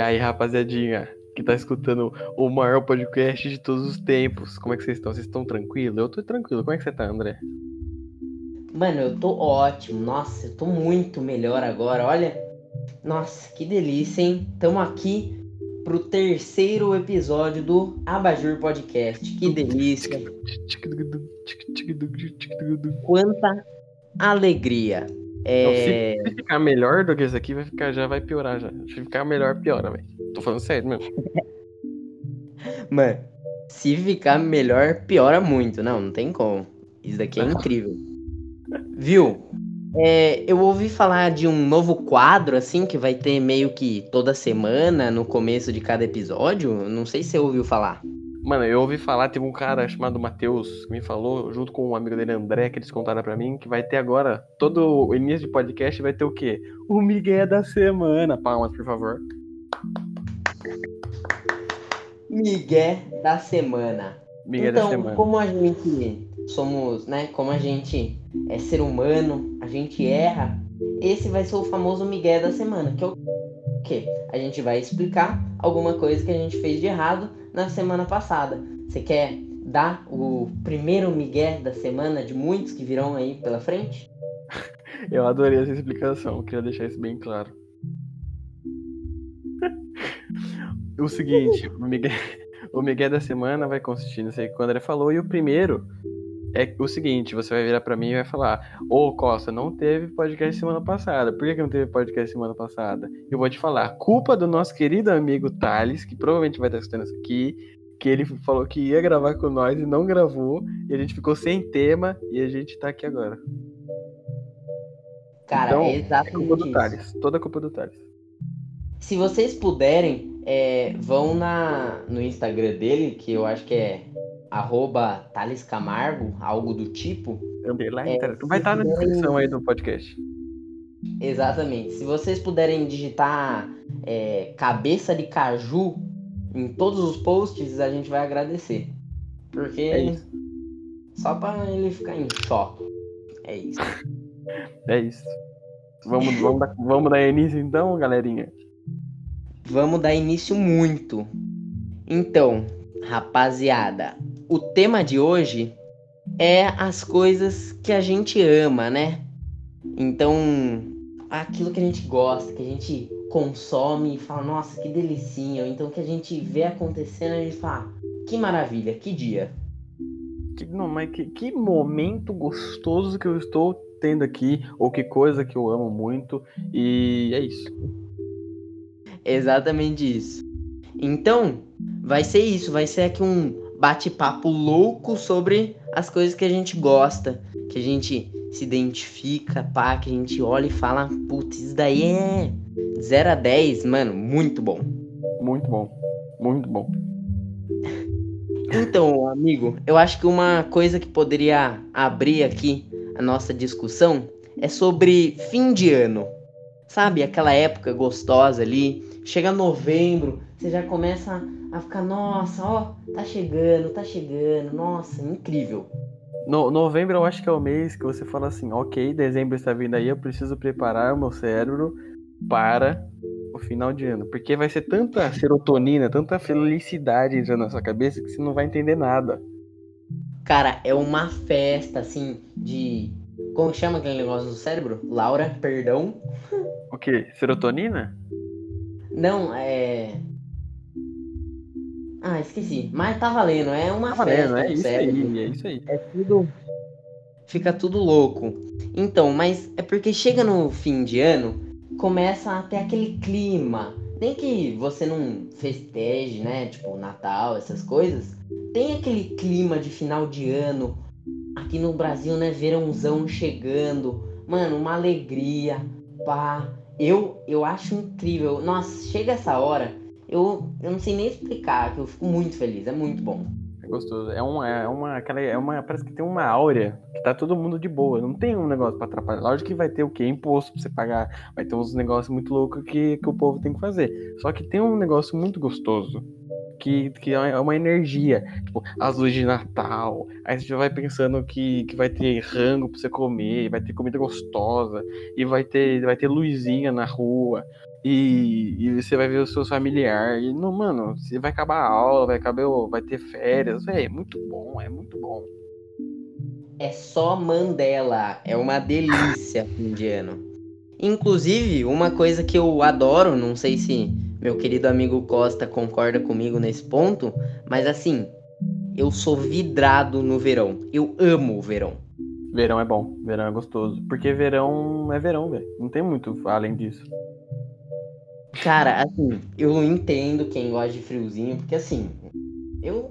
E aí, rapaziadinha, que tá escutando o maior podcast de todos os tempos. Como é que vocês estão? Vocês estão tranquilos? Eu tô tranquilo. Como é que você tá, André? Mano, eu tô ótimo. Nossa, eu tô muito melhor agora. Olha, nossa, que delícia, hein? Tamo aqui pro terceiro episódio do Abajur Podcast. Que delícia. Quanta alegria. É... Não, se, ficar melhor do que esse aqui, vai ficar, já vai piorar já. Se ficar melhor, piora, velho. Tô falando sério mesmo. Mano, se ficar melhor, piora muito. Não, não tem como. Isso daqui é incrível. Viu? É, eu ouvi falar de um novo quadro, assim, que vai ter meio que toda semana, no começo de cada episódio. Não sei se você ouviu falar. Mano, eu ouvi falar, teve um cara chamado Matheus que me falou, junto com um amigo dele, André, que eles contaram pra mim, que vai ter agora, todo o início de podcast vai ter o quê? O Miguel da semana. Palmas, por favor. Miguel da semana. Miguel então, da semana. como a gente somos, né, como a gente é ser humano, a gente erra, esse vai ser o famoso Miguel da semana, que é o quê? A gente vai explicar alguma coisa que a gente fez de errado na semana passada. Você quer dar o primeiro Miguel da semana de muitos que virão aí pela frente? Eu adorei essa explicação, queria deixar isso bem claro. o seguinte, o Miguel, o Miguel da semana vai consistir nisso aí que o André falou, e o primeiro é o seguinte, você vai virar para mim e vai falar: Ô oh, Costa, não teve podcast semana passada. Por que, não teve podcast semana passada? Eu vou te falar: culpa do nosso querido amigo Thales, que provavelmente vai estar escutando isso aqui, que ele falou que ia gravar com nós e não gravou, e a gente ficou sem tema e a gente tá aqui agora. Cara, então, é exatamente é culpa do isso. Thales, toda a culpa do Thales. Se vocês puderem, é, vão na, no Instagram dele, que eu acho que é arroba Thales Camargo, algo do tipo. Underline, É, vai estar na se descrição aí do podcast. Exatamente. Se vocês puderem digitar é, cabeça de caju em todos os posts, a gente vai agradecer. Porque É isso. só pra ele ficar em choque. É isso. É isso. Vamos, vamos, dar, vamos dar início então, galerinha? Vamos dar início muito. Então, rapaziada, o tema de hoje é as coisas que a gente ama, né? Então, aquilo que a gente gosta, que a gente consome e fala, nossa, que delicinha. Ou então que a gente vê acontecendo e a gente fala, que maravilha, que dia. Que, não, mas que, que momento gostoso que eu estou tendo aqui, ou que coisa que eu amo muito, e é isso. Exatamente isso. Então, vai ser isso, vai ser aqui um bate-papo louco sobre as coisas que a gente gosta, que a gente se identifica, pá, que a gente olha e fala, putz, isso daí é 0 a 10, mano, muito bom. Muito bom. Muito bom. Então, amigo, eu acho que uma coisa que poderia abrir aqui a nossa discussão é sobre fim de ano. Sabe, aquela época gostosa ali, chega novembro, você já começa a ficar, nossa, ó, tá chegando, tá chegando, nossa, incrível. No, novembro eu acho que é o mês que você fala assim, ok, dezembro está vindo aí, eu preciso preparar o meu cérebro para o final de ano. Porque vai ser tanta serotonina, tanta felicidade entrando na sua cabeça que você não vai entender nada. Cara, é uma festa, assim, de. Como chama aquele negócio do cérebro? Laura, perdão. O quê? Serotonina? Não, é. Ah, esqueci. Mas tá valendo, é uma Tá festa valendo, é do isso aí, é isso aí. É tudo. Fica tudo louco. Então, mas é porque chega no fim de ano, começa a ter aquele clima. Nem que você não festeje, né? Tipo, Natal, essas coisas. Tem aquele clima de final de ano. Aqui no Brasil, né? Verãozão chegando. Mano, uma alegria. Pá. Eu, eu acho incrível. Nossa, chega essa hora. Eu, eu não sei nem explicar, que eu fico muito feliz. É muito bom. É gostoso. É uma, é uma, aquela, é uma, parece que tem uma áurea que tá todo mundo de boa. Não tem um negócio pra atrapalhar. Lógico que vai ter o quê? Imposto pra você pagar. Vai ter uns negócios muito loucos que, que o povo tem que fazer. Só que tem um negócio muito gostoso. Que, que é uma energia. Tipo, as luzes de Natal. Aí você já vai pensando que, que vai ter rango pra você comer, vai ter comida gostosa, e vai ter, vai ter luzinha na rua. E, e você vai ver os seus familiares. E, não, mano, você vai acabar a aula, vai acabar, vai ter férias. É, é muito bom, é muito bom. É só Mandela. É uma delícia fim de ano. Inclusive, uma coisa que eu adoro, não sei se meu querido amigo Costa concorda comigo nesse ponto, mas assim, eu sou vidrado no verão. Eu amo o verão. Verão é bom, verão é gostoso. Porque verão é verão, velho. Não tem muito além disso. Cara, assim, eu entendo quem gosta de friozinho, porque assim, eu,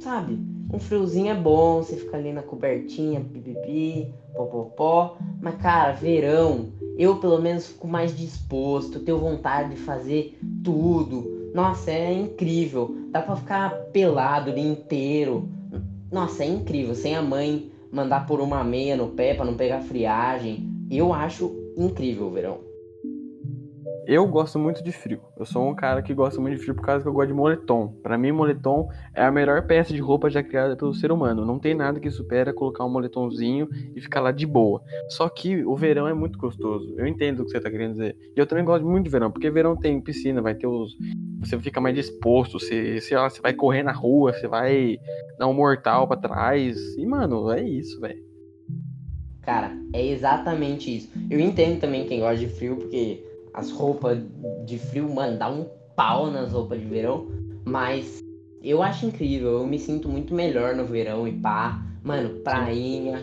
sabe, um friozinho é bom, você fica ali na cobertinha, pipipi, popopó. Mas, cara, verão, eu pelo menos fico mais disposto, tenho vontade de fazer tudo. Nossa, é incrível. Dá pra ficar pelado o dia inteiro. Nossa, é incrível. Sem a mãe mandar por uma meia no pé pra não pegar friagem. Eu acho incrível o verão. Eu gosto muito de frio. Eu sou um cara que gosta muito de frio por causa que eu gosto de moletom. Para mim, moletom é a melhor peça de roupa já criada pelo ser humano. Não tem nada que supera colocar um moletomzinho e ficar lá de boa. Só que o verão é muito gostoso. Eu entendo o que você tá querendo dizer. E eu também gosto muito de verão, porque verão tem piscina, vai ter os. Você fica mais disposto, você, sei lá, você vai correr na rua, você vai dar um mortal para trás. E, mano, é isso, velho. Cara, é exatamente isso. Eu entendo também quem gosta de frio, porque as roupas de frio, mano, dá um pau nas roupas de verão. Mas eu acho incrível, eu me sinto muito melhor no verão e pá. Mano, prainha.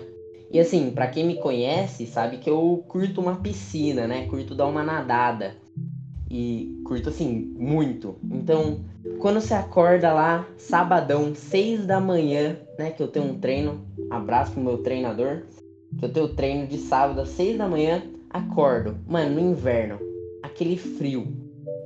E assim, para quem me conhece, sabe que eu curto uma piscina, né? Curto dar uma nadada. E curto assim, muito. Então, quando você acorda lá, sabadão, seis da manhã, né? Que eu tenho um treino. Abraço pro meu treinador. Que eu tenho treino de sábado às seis da manhã. Acordo. Mano, no inverno aquele frio.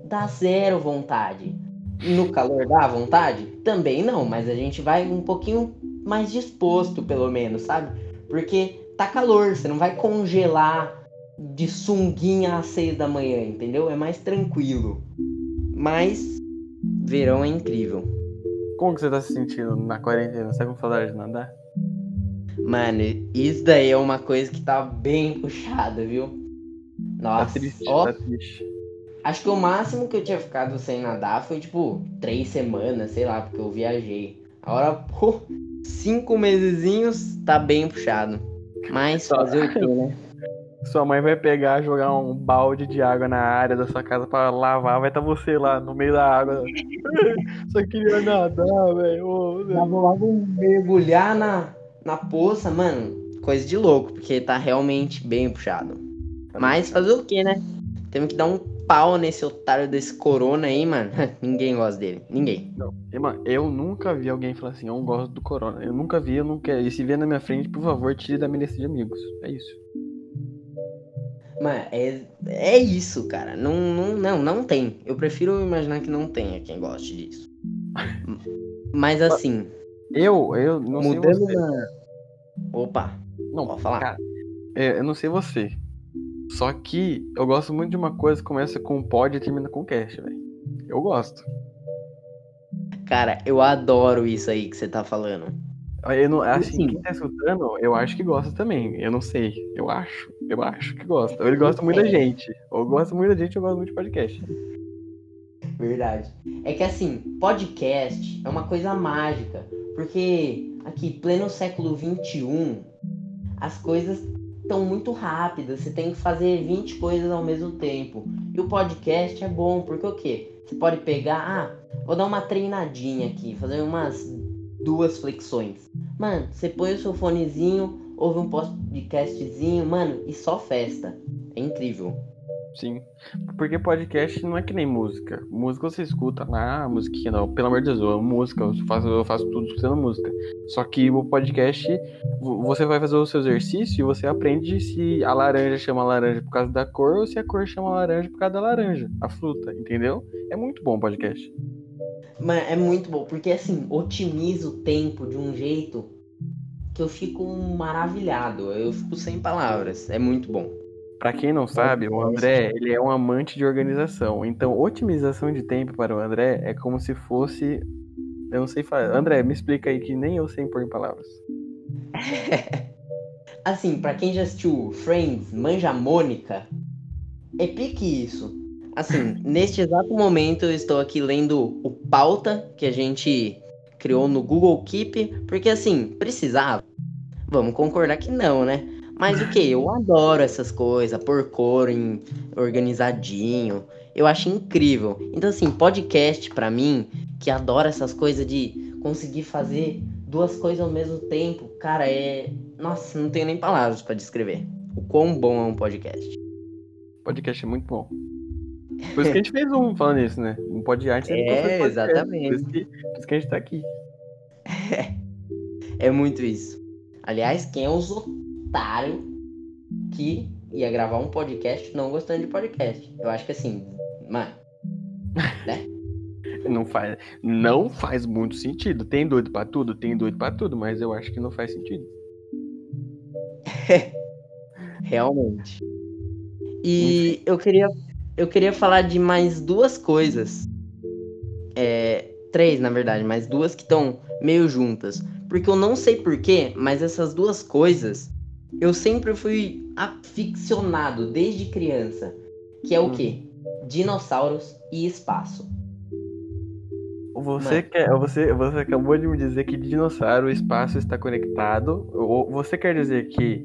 Dá zero vontade. No calor dá vontade? Também não, mas a gente vai um pouquinho mais disposto, pelo menos, sabe? Porque tá calor, você não vai congelar de sunguinha às seis da manhã, entendeu? É mais tranquilo. Mas verão é incrível. Como que você tá se sentindo na quarentena? Você tá com saudade de nadar? Mano, isso daí é uma coisa que tá bem puxada, viu? Nossa, tá triste, ó, tá triste. Acho que o máximo que eu tinha ficado sem nadar foi tipo três semanas, sei lá, porque eu viajei. Agora, pô, cinco mesezinhos tá bem puxado. Mas Só... fazer o quê, né? Sua mãe vai pegar, jogar um balde de água na área da sua casa para lavar, vai estar tá você lá no meio da água. Só queria nadar, velho. Vou logo mergulhar na, na poça, mano. Coisa de louco, porque tá realmente bem puxado. Mas fazer o que, né? Temos que dar um pau nesse otário desse corona aí, mano. Ninguém gosta dele. Ninguém. Não. E, mano, eu nunca vi alguém falar assim, eu não gosto do corona. Eu nunca vi, eu não quero. E se vier na minha frente, por favor, tire da minha lista de amigos. É isso. Mano, é, é isso, cara. Não, não, não, não tem. Eu prefiro imaginar que não tenha quem goste disso. Mas assim. Eu, eu não mudando sei você. Na... Opa. Não, pode falar. Cara, é, eu não sei você. Só que eu gosto muito de uma coisa que começa com pod e termina com cast, velho. Eu gosto. Cara, eu adoro isso aí que você tá falando. Eu não, assim, quem tá escutando, eu acho que gosta também. Eu não sei. Eu acho. Eu acho que gosta. Ele gosta muito da é. gente. Ou gosta muito da gente, eu gosto muito de podcast. Verdade. É que assim, podcast é uma coisa mágica. Porque aqui, pleno século XXI, as coisas estão muito rápidas, você tem que fazer 20 coisas ao mesmo tempo. E o podcast é bom, porque o quê? Você pode pegar, ah, vou dar uma treinadinha aqui, fazer umas duas flexões. Mano, você põe o seu fonezinho, ouve um podcastzinho, mano, e só festa. É incrível. Sim. Porque podcast não é que nem música. Música você escuta lá, ah, musiquinha não. Pelo amor de Deus, eu amo música, eu faço, eu faço tudo escutando música. Só que o podcast, você vai fazer o seu exercício e você aprende se a laranja chama laranja por causa da cor ou se a cor chama laranja por causa da laranja, a fruta, entendeu? É muito bom o podcast. Mas é muito bom, porque assim, otimiza o tempo de um jeito que eu fico maravilhado. Eu fico sem palavras. É muito bom. Para quem não sabe, o André ele é um amante de organização. Então, otimização de tempo para o André é como se fosse Eu não sei falar. André, me explica aí que nem eu sei impor em palavras. Assim, pra quem já assistiu Friends, Manja Mônica, é pique isso. Assim, neste exato momento eu estou aqui lendo o pauta que a gente criou no Google Keep, porque assim, precisava. Vamos concordar que não, né? Mas o que? Eu adoro essas coisas, por cor em organizadinho. Eu acho incrível. Então, assim, podcast pra mim, que adora essas coisas de conseguir fazer duas coisas ao mesmo tempo, cara, é. Nossa, não tenho nem palavras pra descrever. O quão bom é um podcast. Podcast é muito bom. Por isso que a gente fez um falando isso, né? Um podcast. É, exatamente. Por isso, que, por isso que a gente tá aqui. É muito isso. Aliás, quem é os que ia gravar um podcast não gostando de podcast? Eu acho que assim, mano. Né? Não faz, não faz muito sentido. Tem doido pra tudo? Tem doido pra tudo, mas eu acho que não faz sentido. Realmente. E eu queria, eu queria falar de mais duas coisas. É, três, na verdade, mas duas que estão meio juntas. Porque eu não sei porquê, mas essas duas coisas eu sempre fui aficionado desde criança. Que é o Hum. quê? Dinossauros e espaço. Você, Mano. quer, você, você acabou de me dizer que dinossauro, o espaço está conectado. Ou você quer dizer que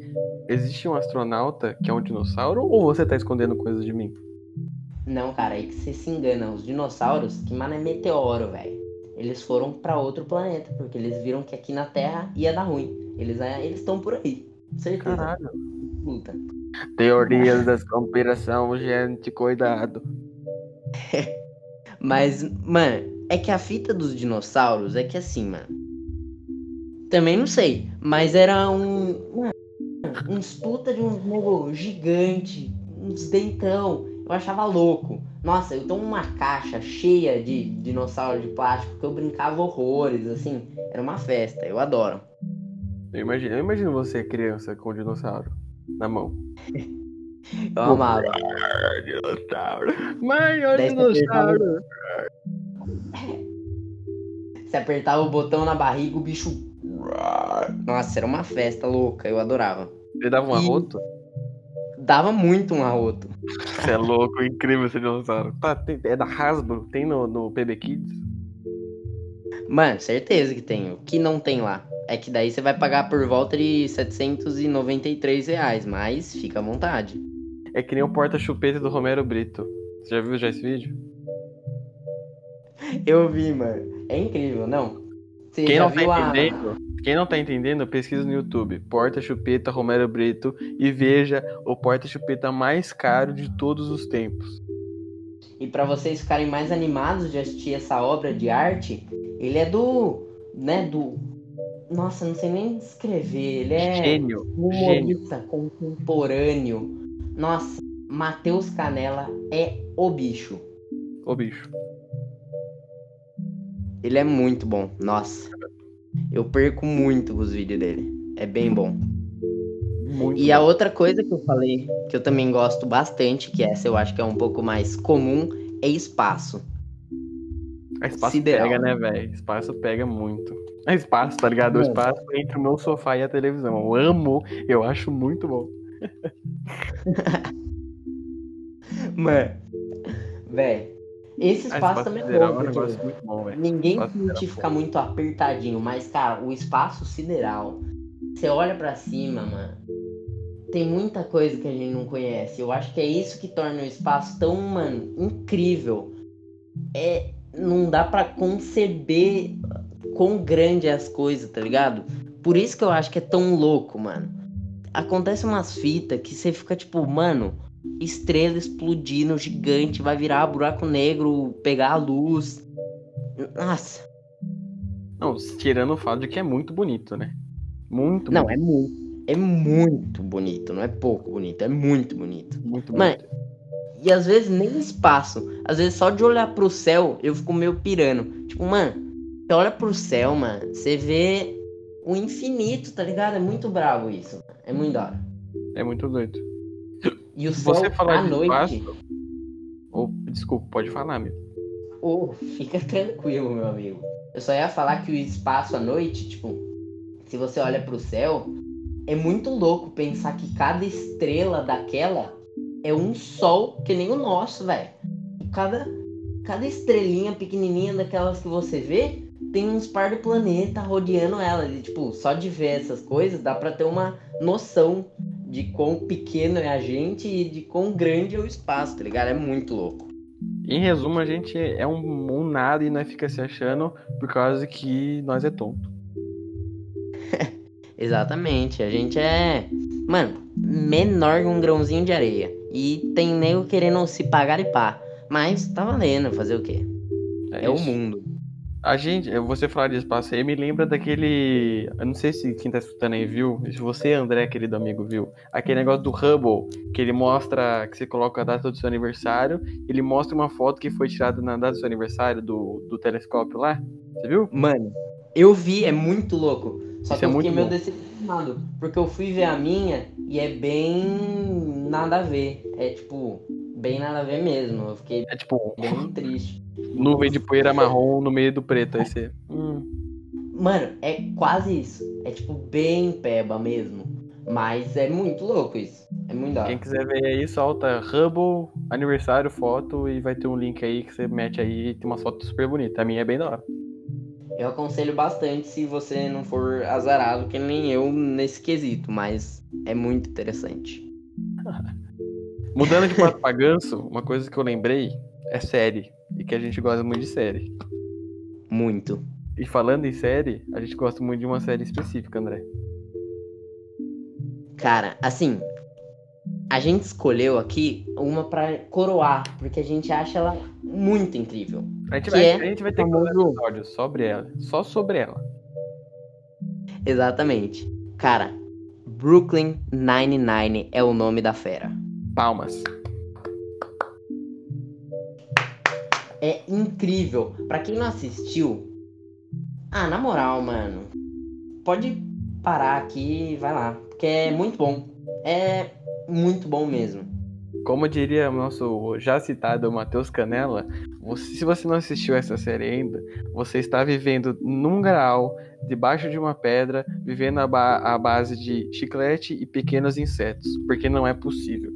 existe um astronauta que é um dinossauro? Ou você tá escondendo coisas de mim? Não, cara, aí que você se engana. Os dinossauros, que mano é meteoro, velho. Eles foram pra outro planeta, porque eles viram que aqui na Terra ia dar ruim. Eles eles estão por aí. Certeza. Caralho. Teorias das conspiração, gente, cuidado. Mas, mano, é que a fita dos dinossauros é que assim, mano. Também não sei, mas era um. Mano, uns puta de um nego gigante, uns dentão. Eu achava louco. Nossa, eu tenho uma caixa cheia de dinossauro de plástico que eu brincava horrores, assim. Era uma festa, eu adoro. Eu imagino, eu imagino você, criança, com o dinossauro na mão. Eu amava. Dinossauro. Daí você dinossauro. Você apertava o botão na barriga, o bicho. Nossa, era uma festa louca, eu adorava. Ele dava um E- arroto? Dava muito um arroto. Você é louco, incrível esse dinossauro. Tá, tem- é da Hasbro? Tem no, no PB Kids? Mano, certeza que tem. O que não tem lá? É que daí você vai pagar por volta de 793 reais, mas fica à vontade. É que nem o porta-chupeta do Romero Brito. Você já viu já esse vídeo? Eu vi, mano. É incrível, não? Você Quem não tá viu a- entendendo, quem não tá entendendo, pesquisa no YouTube. Porta-chupeta Romero Brito e veja o porta-chupeta mais caro de todos os tempos. E pra vocês ficarem mais animados de assistir essa obra de arte, ele é do. né, do. Nossa, não sei nem escrever. Ele é. Gênio, um gênio. humorista contemporâneo. Nossa, Matheus Canela é o bicho. Ô bicho. Ele é muito bom. Nossa. Eu perco muito os vídeos dele. É bem bom. Muito E a bom. outra coisa que eu falei, que eu também gosto bastante, que essa eu acho que é um pouco mais comum, é espaço. A espaço sideral. pega, né, velho? Espaço pega muito. É espaço, tá ligado? O espaço entre o meu sofá e a televisão. Eu amo, eu acho muito bom. Mano. Véi. Esse A espaço também é sideral bom, é um muito bom, velho. ninguém Espaço sente sideral, ficar muito apertadinho, mas, cara, o espaço sideral, você olha pra cima, mano, tem muita coisa que a gente não conhece. Eu acho que é isso que torna o espaço tão, mano, incrível. É, não dá pra conceber quão grande é as coisas, tá ligado? Por isso que eu acho que é tão louco, mano. Acontece umas fitas que você fica tipo, mano, estrela explodindo, gigante, vai virar buraco negro, pegar a luz. Nossa. Não, tirando o fato de que é muito bonito, né? Muito Não, bonito. é muito. É muito bonito, não é pouco bonito, é muito bonito. Muito Mano, bonito. E às vezes nem espaço. Às vezes só de olhar pro céu eu fico meio pirando. Tipo, mano, você olha pro céu, mano, você vê o infinito, tá ligado? É muito bravo isso. mano. É muito da hora. É muito doido. E o céu Você falar à de noite. espaço. Ou, desculpa, pode falar, meu. Oh, fica tranquilo, meu amigo. Eu só ia falar que o espaço à noite, tipo, se você olha pro céu, é muito louco pensar que cada estrela daquela é um sol que nem o nosso, velho. Cada, cada estrelinha pequenininha daquelas que você vê tem uns par de planeta rodeando ela. E, tipo, só de ver essas coisas dá pra ter uma noção de quão pequeno é a gente e de quão grande é o espaço, tá ligado? É muito louco. Em resumo, a gente é um, um nada e nós fica se achando por causa que nós é tonto. Exatamente. A gente é, mano, menor que um grãozinho de areia. E tem nego querendo se pagar e pá. Mas tá valendo, fazer o quê? É, é o mundo. A gente, você falar de espaço aí, me lembra daquele. Eu não sei se quem tá escutando aí viu, se você, André, querido amigo, viu. Aquele negócio do Hubble, que ele mostra, que você coloca a data do seu aniversário, ele mostra uma foto que foi tirada na data do seu aniversário do, do telescópio lá. Você viu? Mano, eu vi, é muito louco. Só Isso que é eu fiquei meio decepcionado. Porque eu fui ver a minha e é bem nada a ver. É tipo, bem nada a ver mesmo. Eu fiquei é, tipo, bem triste. Nuvem de poeira marrom no meio do preto. Aí você. Hum. Mano, é quase isso. É tipo bem peba mesmo. Mas é muito louco isso. É muito da Quem quiser ver aí, solta Hubble, aniversário, foto e vai ter um link aí que você mete aí e tem uma foto super bonita. A minha é bem da hora. Eu aconselho bastante se você não for azarado, que nem eu nesse quesito, mas é muito interessante. Mudando de pato pra ganso, uma coisa que eu lembrei é série. E que a gente gosta muito de série. Muito. E falando em série, a gente gosta muito de uma série específica, André. Cara, assim, a gente escolheu aqui uma para coroar, porque a gente acha ela muito incrível. A gente, vai, é a gente vai ter que fazer um episódio sobre ela, só sobre ela. Exatamente. Cara, Brooklyn Nine-Nine é o nome da fera. Palmas. É incrível. Para quem não assistiu, ah, na moral, mano, pode parar aqui e vai lá, porque é muito bom. É muito bom mesmo. Como diria o nosso já citado Matheus Canella, você, se você não assistiu essa série ainda, você está vivendo num grau, debaixo de uma pedra, vivendo a, ba a base de chiclete e pequenos insetos, porque não é possível.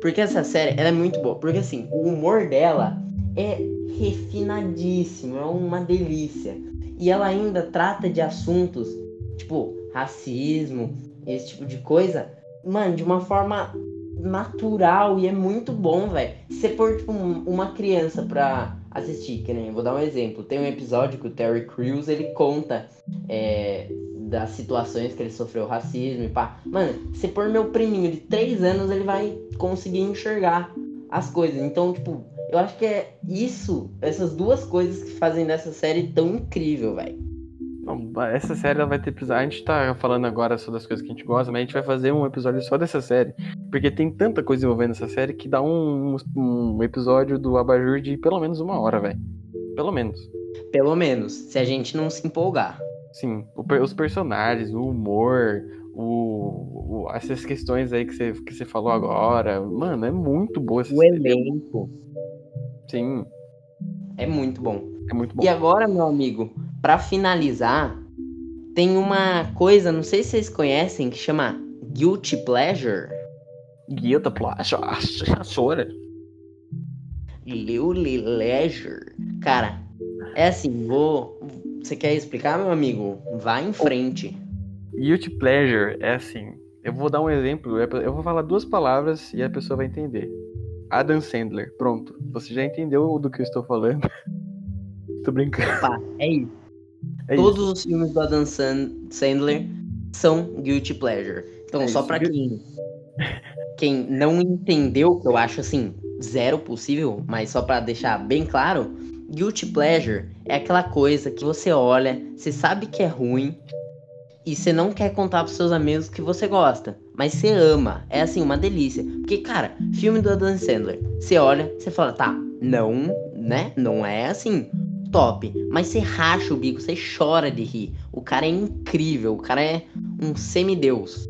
Porque essa série ela é muito boa, porque assim, o humor dela é refinadíssimo, é uma delícia. E ela ainda trata de assuntos, tipo, racismo, esse tipo de coisa, mano, de uma forma natural e é muito bom, velho. Se você pôr, tipo, uma criança pra assistir, que nem, vou dar um exemplo. Tem um episódio que o Terry Crews, ele conta é, das situações que ele sofreu racismo e pá. Mano, se pôr meu priminho de 3 anos, ele vai conseguir enxergar as coisas. Então, tipo, eu acho que é isso, essas duas coisas que fazem dessa série tão incrível, velho. Essa série vai ter episódio. A gente tá falando agora sobre as coisas que a gente gosta, mas a gente vai fazer um episódio só dessa série. Porque tem tanta coisa envolvendo essa série que dá um, um episódio do Abajur de pelo menos uma hora, velho. Pelo menos. Pelo menos, se a gente não se empolgar. Sim, o, os personagens, o humor, o, o, essas questões aí que você, que você falou agora. Mano, é muito boa essa O elenco. Sim. É muito bom. É muito bom. E agora, meu amigo, para finalizar, tem uma coisa, não sei se vocês conhecem, que chama Guilty Pleasure. Guilty Pleasure, chora. Guilty Pleasure. Cara, é assim, vou. Você quer explicar, meu amigo? Vá em frente. Guilty Pleasure é assim. Eu vou dar um exemplo, eu vou falar duas palavras e a pessoa vai entender. Adam Sandler, pronto. Você já entendeu do que eu estou falando? Tô brincando. Opa, é isso. É Todos isso. os filmes do Adam Sandler são Guilty Pleasure. Então, é só pra quem, quem não entendeu, que eu acho assim, zero possível, mas só para deixar bem claro, Guilty Pleasure é aquela coisa que você olha, você sabe que é ruim e você não quer contar pros seus amigos que você gosta, mas você ama. É assim, uma delícia. Porque, cara, filme do Adam Sandler, você olha, você fala, tá, não, né? Não é assim top. Mas você racha o bico, você chora de rir. O cara é incrível, o cara é um semideus.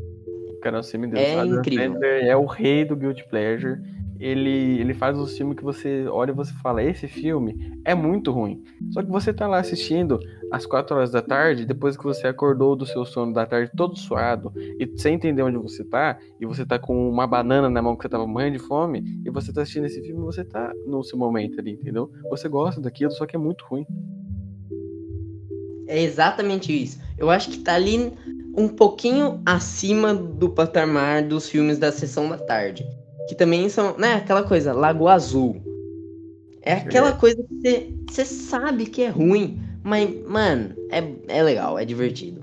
O cara é um semideus. É incrível. Sandler é o rei do Guilty Pleasure. Ele, ele faz um filme que você olha e você fala, esse filme é muito ruim. Só que você tá lá assistindo às 4 horas da tarde, depois que você acordou do seu sono da tarde todo suado, e sem entender onde você tá, e você tá com uma banana na mão que você tava morrendo de fome, e você tá assistindo esse filme, você tá no seu momento ali, entendeu? Você gosta daquilo, só que é muito ruim. É exatamente isso. Eu acho que tá ali um pouquinho acima do patamar dos filmes da sessão da tarde. Que também são, né, aquela coisa, Lago Azul. É aquela coisa que você sabe que é ruim, mas, mano, é, é legal, é divertido.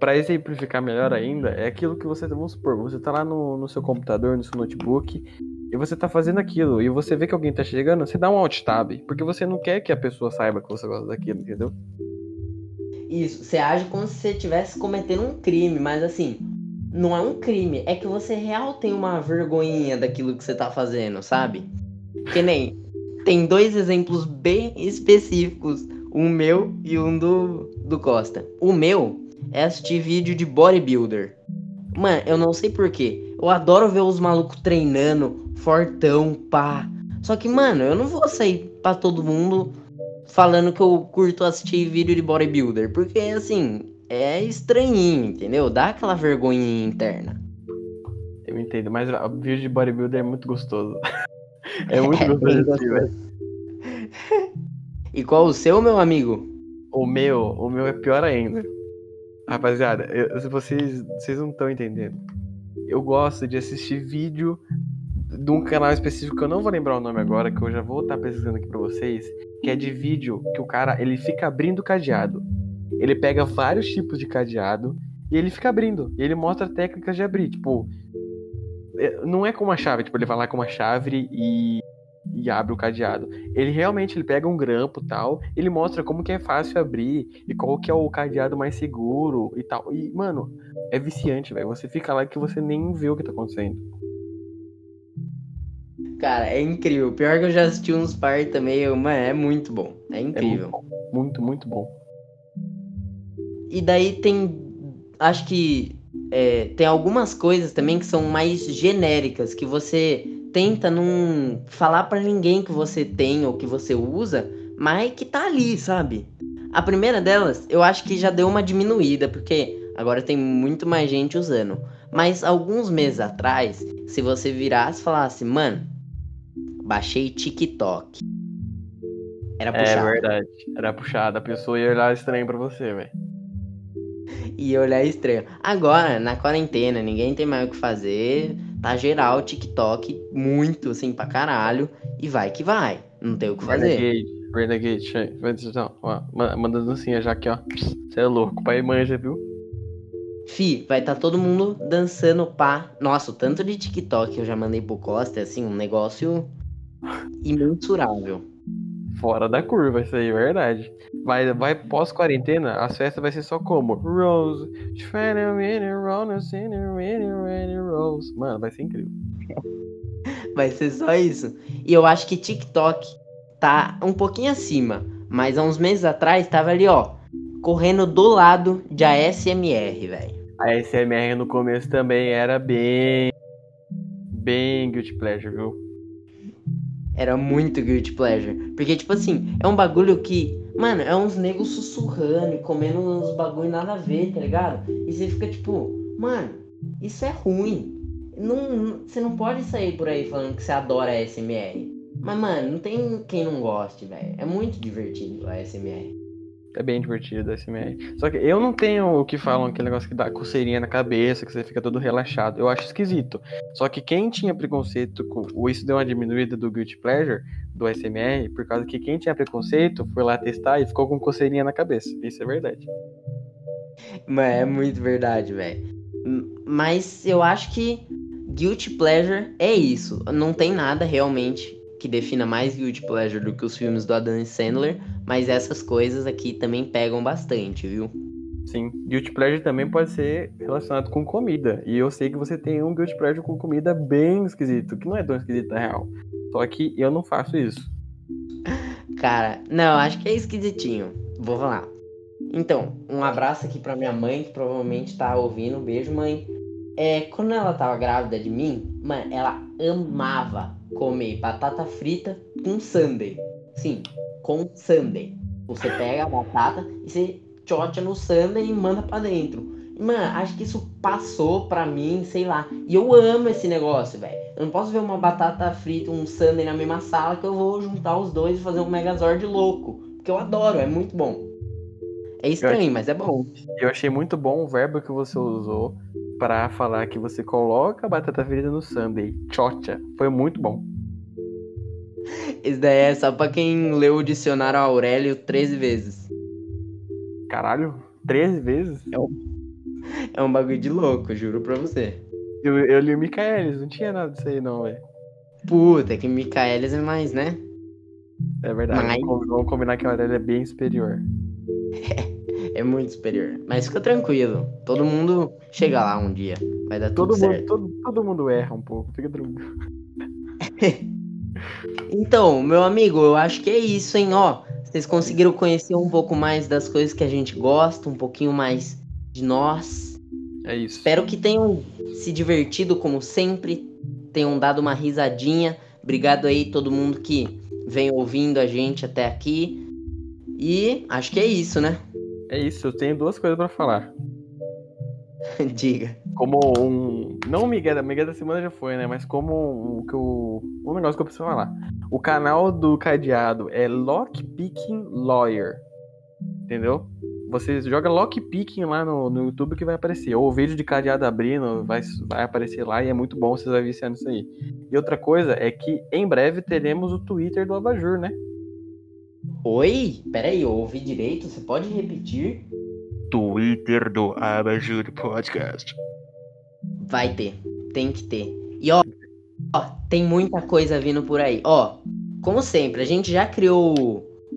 Para exemplificar melhor ainda, é aquilo que você, vamos supor, você tá lá no, no seu computador, no seu notebook, e você tá fazendo aquilo, e você vê que alguém tá chegando, você dá um alt tab, porque você não quer que a pessoa saiba que você gosta daquilo, entendeu? Isso, você age como se você estivesse cometendo um crime, mas assim, não é um crime, é que você real tem uma vergonhinha daquilo que você tá fazendo, sabe? Que nem tem dois exemplos bem específicos, um meu e um do, do Costa. O meu é assistir vídeo de bodybuilder. Mano, eu não sei porquê. Eu adoro ver os malucos treinando, fortão, pá. Só que, mano, eu não vou sair pra todo mundo falando que eu curto assistir vídeo de bodybuilder. Porque, assim, é estranhinho, entendeu? Dá aquela vergonha interna. Eu entendo, mas o vídeo de bodybuilder é muito gostoso. é muito é, gostoso de assistir, E qual o seu, meu amigo? O meu, o meu é pior ainda. Rapaziada, eu, se vocês, vocês não estão entendendo. Eu gosto de assistir vídeo de um canal específico que eu não vou lembrar o nome agora, que eu já vou estar pesquisando aqui pra vocês, que é de vídeo que o cara, ele fica abrindo cadeado. Ele pega vários tipos de cadeado e ele fica abrindo. E ele mostra técnicas de abrir, tipo, é, não é com uma chave, tipo, ele vai lá com uma chave e, e abre o cadeado. Ele realmente ele pega um grampo tal, ele mostra como que é fácil abrir e qual que é o cadeado mais seguro e tal. E, mano, é viciante, velho. Você fica lá que você nem vê o que tá acontecendo. Cara, é incrível. Pior que eu já assisti uns par também, mano, é muito bom. É incrível. É muito, muito, muito, bom. E daí tem. Acho que é, tem algumas coisas também que são mais genéricas, que você tenta não falar para ninguém que você tem ou que você usa, mas que tá ali, sabe? A primeira delas, eu acho que já deu uma diminuída, porque agora tem muito mais gente usando. Mas alguns meses atrás, se você virasse e falasse, mano, Baixei TikTok. Era é puxado. É verdade. Era puxado. A pessoa ia olhar estranho pra você, velho. Ia olhar estranho. Agora, na quarentena, ninguém tem mais o que fazer. Tá geral o TikTok muito, assim, pra caralho. E vai que vai. Não tem o que fazer. Renegade, Renegade. Ó, manda dancinha já aqui, ó. Você é louco. Pai manja, viu? Fi, vai estar tá todo mundo dançando pá. Nossa, o tanto de TikTok que eu já mandei pro Costa, é assim, um negócio imensurável. Fora da curva, isso aí, é verdade. Vai, vai pós-quarentena, as festas vai ser só como? Rose. Rose. Mano, vai ser incrível. vai ser só isso. E eu acho que TikTok tá um pouquinho acima. Mas há uns meses atrás tava ali, ó. Correndo do lado de ASMR, velho. A ASMR no começo também era bem. Bem guilty pleasure, viu? Era muito guilty pleasure. Porque, tipo assim, é um bagulho que. Mano, é uns negros sussurrando e comendo uns bagulho nada a ver, tá ligado? E você fica tipo, mano, isso é ruim. Não, você não pode sair por aí falando que você adora SMR. Mas, mano, não tem quem não goste, velho. É muito divertido a SMR. É bem divertido a SMR. Só que eu não tenho o que falam, aquele negócio que dá coceirinha na cabeça, que você fica todo relaxado. Eu acho esquisito. Só que quem tinha preconceito com. Ou isso deu uma diminuída do Guilty Pleasure, do SMR, por causa que quem tinha preconceito foi lá testar e ficou com coceirinha na cabeça. Isso é verdade. Mas é muito verdade, velho. Mas eu acho que Guilty Pleasure é isso. Não tem nada realmente que defina mais Guilty Pleasure do que os filmes do Adam Sandler, mas essas coisas aqui também pegam bastante, viu? Sim, Guilty Pleasure também pode ser relacionado com comida. E eu sei que você tem um Guilty Pleasure com comida bem esquisito, que não é tão esquisito na real. Só que eu não faço isso. Cara, não, acho que é esquisitinho. Vou falar. Então, um abraço aqui pra minha mãe, que provavelmente tá ouvindo. Beijo, mãe. É, quando ela tava grávida de mim, mano, ela amava comer batata frita com sundae. Sim, com sundae. Você pega a batata e você chocha no sundae e manda pra dentro. Mano, acho que isso passou pra mim, sei lá. E eu amo esse negócio, velho. Eu não posso ver uma batata frita, um sundae na mesma sala que eu vou juntar os dois e fazer um Megazord louco. Porque eu adoro, é muito bom. É estranho, mas é bom. Eu achei muito bom o verbo que você usou para falar que você coloca a batata frita no sundae. Chocha. Foi muito bom. Isso daí é só pra quem leu o dicionário Aurélio 13 vezes. Caralho, 13 vezes? É um, é um bagulho de louco, juro pra você. Eu, eu li o Micaelis, não tinha nada disso aí não, velho. Puta, que Micaelis é mais, né? É verdade, Mas- vamos, combinar que a Aurélio é bem superior. É muito superior. Mas fica tranquilo. Todo mundo chega lá um dia. Vai dar tudo Todo mundo, certo. todo, todo mundo erra um pouco, fica tranquilo. Então, meu amigo, eu acho que é isso, hein? Ó, vocês conseguiram conhecer um pouco mais das coisas que a gente gosta, um pouquinho mais de nós. É isso. Espero que tenham se divertido como sempre, tenham dado uma risadinha. Obrigado aí todo mundo que vem ouvindo a gente até aqui. E acho que é isso, né? É isso, eu tenho duas coisas pra falar. Diga. Como um. Não o Miguel, da Miguel da semana já foi, né? Mas como o que eu. Um negócio que eu preciso falar. O canal do cadeado é Lockpicking Lawyer. Entendeu? Você joga Lockpicking lá no, no YouTube que vai aparecer. Ou o vídeo de cadeado abrindo vai, vai aparecer lá e é muito bom, vocês vão viciar nisso aí. E outra coisa é que em breve teremos o Twitter do Abajur, né? Oi? Peraí, eu ouvi direito? Você pode repetir? Twitter do Abajur Podcast. Vai ter, tem que ter. E ó, ó, tem muita coisa vindo por aí. Ó, como sempre, a gente já criou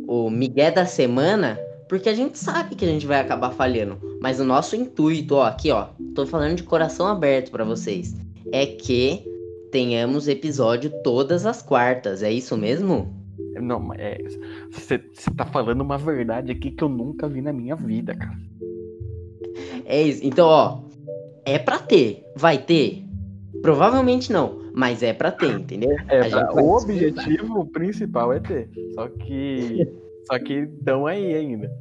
o, o Miguel da semana, porque a gente sabe que a gente vai acabar falhando. Mas o nosso intuito, ó, aqui, ó, tô falando de coração aberto pra vocês, é que tenhamos episódio todas as quartas. É isso mesmo? Não, mas é. Você tá falando uma verdade aqui que eu nunca vi na minha vida, cara. É isso. Então, ó, é pra ter. Vai ter? Provavelmente não, mas é pra ter, entendeu? É, pra- o objetivo principal é ter. Só que. só que estão aí ainda.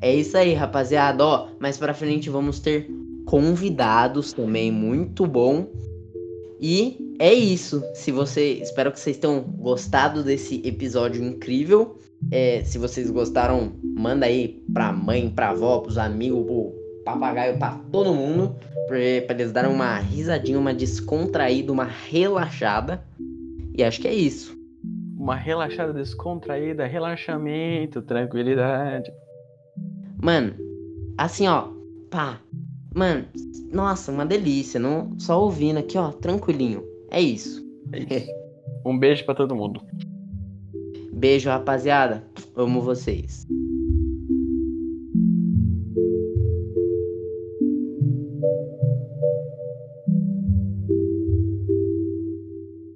É isso aí, rapaziada. Ó, mais pra frente vamos ter convidados também, muito bom. E é isso. Se você, espero que vocês tenham gostado desse episódio incrível. É, se vocês gostaram, manda aí pra mãe, pra avó, pros amigos, pro papagaio, pra todo mundo, pra eles darem uma risadinha, uma descontraída, uma relaxada. E acho que é isso. Uma relaxada descontraída, relaxamento, tranquilidade. Mano, assim, ó, pá. Mano, nossa, uma delícia. Não, só ouvindo aqui, ó, tranquilinho. É isso. É isso. Um beijo pra todo mundo. Beijo, rapaziada. Amo vocês.